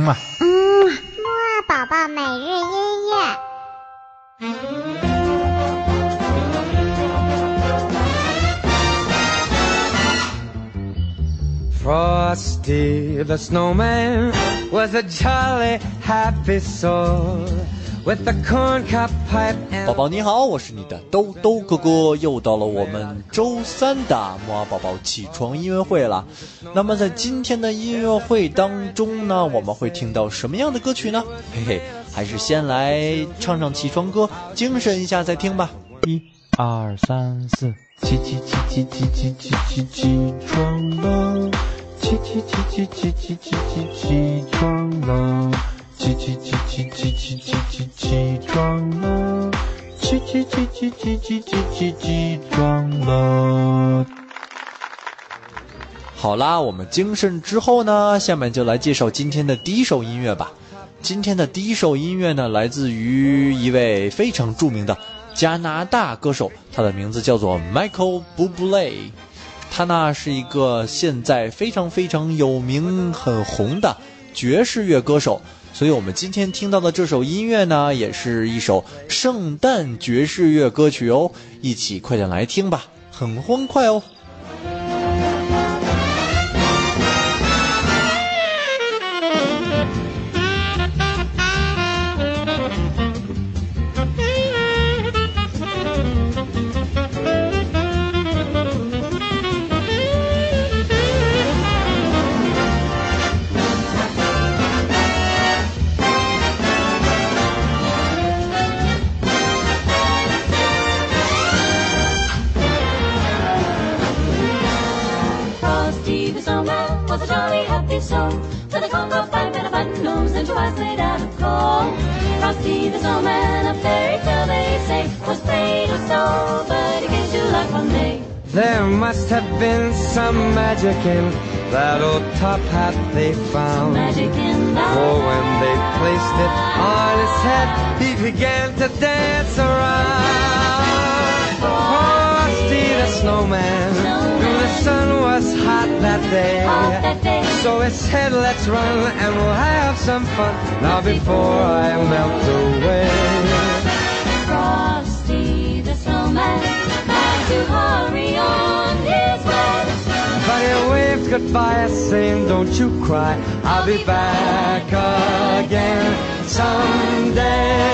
嘛。嗯，木二宝宝每日音乐。Frosty the snowman was a jolly happy soul With a corn cup pipe 宝 and 宝你好，我是你的兜兜哥哥，又到了我们周三的木儿宝宝起床音乐会了。那么在今天的音乐会当中呢，我们会听到什么样的歌曲呢？嘿嘿，还是先来唱唱起床歌，精神一下再听吧。一二三四，起起起起起起起起起床了，起起起起起起起起起床了，起起起起起起起起起床了，起起起起起起起起起床了。好啦，我们精神之后呢，下面就来介绍今天的第一首音乐吧。今天的第一首音乐呢，来自于一位非常著名的加拿大歌手，他的名字叫做 Michael Bublé。他呢是一个现在非常非常有名、很红的爵士乐歌手，所以我们今天听到的这首音乐呢，也是一首圣诞爵士乐歌曲哦。一起快点来听吧，很欢快哦。Frosty the snowman was a jolly happy soul with a corncob pipe and a button nose and two eyes made out of coal. Frosty the snowman, a fairy tale they say, was made of snow, but he came to life one day. there must have been some magic in that old top hat they found. Magic in For when they placed it on his head, he began to dance around. Frosty the snowman, knew the sun was hot that day. Hot that day. So he said, let's run and we'll have some fun now before I melt away. Frosty the snowman had to hurry on his way. But he waved goodbye, saying, Don't you cry, I'll be back again someday.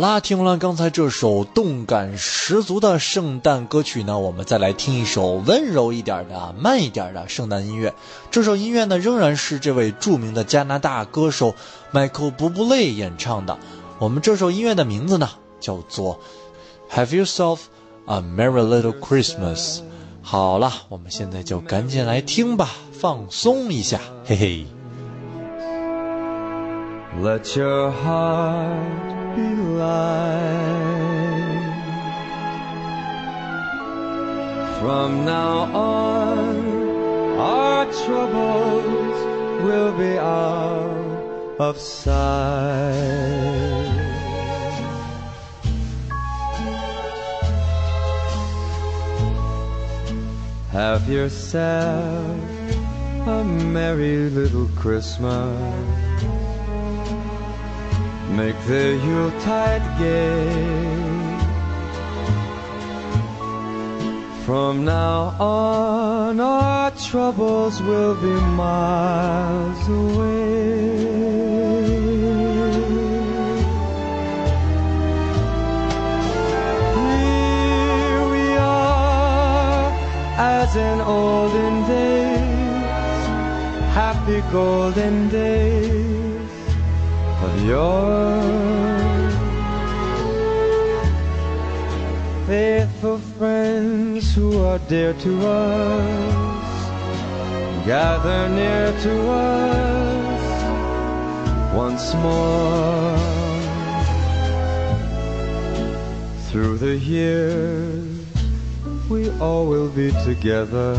啦，听完了刚才这首动感十足的圣诞歌曲呢，我们再来听一首温柔一点的、慢一点的圣诞音乐。这首音乐呢，仍然是这位著名的加拿大歌手迈克尔·布布雷演唱的。我们这首音乐的名字呢，叫做《Have Yourself a Merry Little Christmas》。好了，我们现在就赶紧来听吧，放松一下，嘿嘿。Let your heart light. From now on, our troubles will be out of sight. Have yourself a merry little Christmas. Make the Yuletide gay. From now on, our troubles will be miles away. Here we are, as in olden days, happy golden days of yore. Faithful friends who are dear to us, gather near to us once more. Through the years, we all will be together.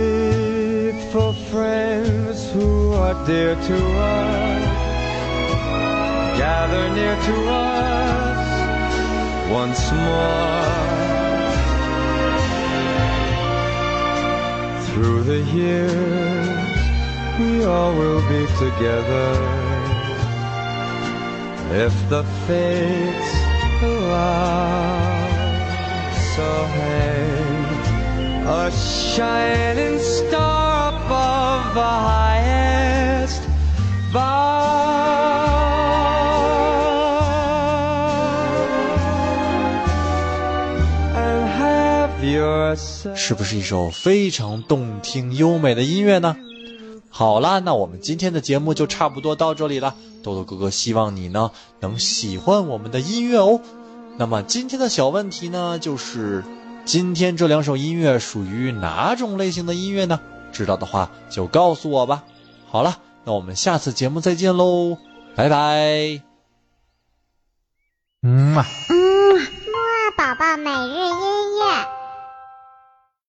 Faithful friends who are dear to us, gather near to us once more. Through the years, we all will be together if the fates allow. So hang a shining star above the highest bound i'll have your 是不是一首非常动听优美的音乐呢？好啦，那我们今天的节目就差不多到这里了。豆豆哥哥希望你呢能喜欢我们的音乐哦。那么今天的小问题呢，就是今天这两首音乐属于哪种类型的音乐呢？知道的话就告诉我吧。好了，那我们下次节目再见喽，拜拜。嗯嘛。嗯，木二宝宝每日音乐。